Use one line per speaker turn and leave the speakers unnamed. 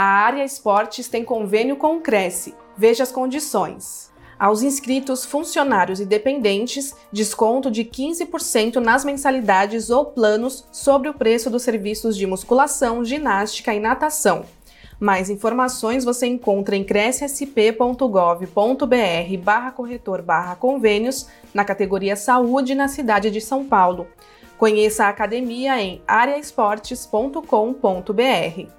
A área esportes tem convênio com o Cresce. Veja as condições. Aos inscritos, funcionários e dependentes, desconto de 15% nas mensalidades ou planos sobre o preço dos serviços de musculação, ginástica e natação. Mais informações você encontra em crescsp.gov.br barra corretor barra convênios na categoria Saúde na cidade de São Paulo. Conheça a academia em areaesportes.com.br.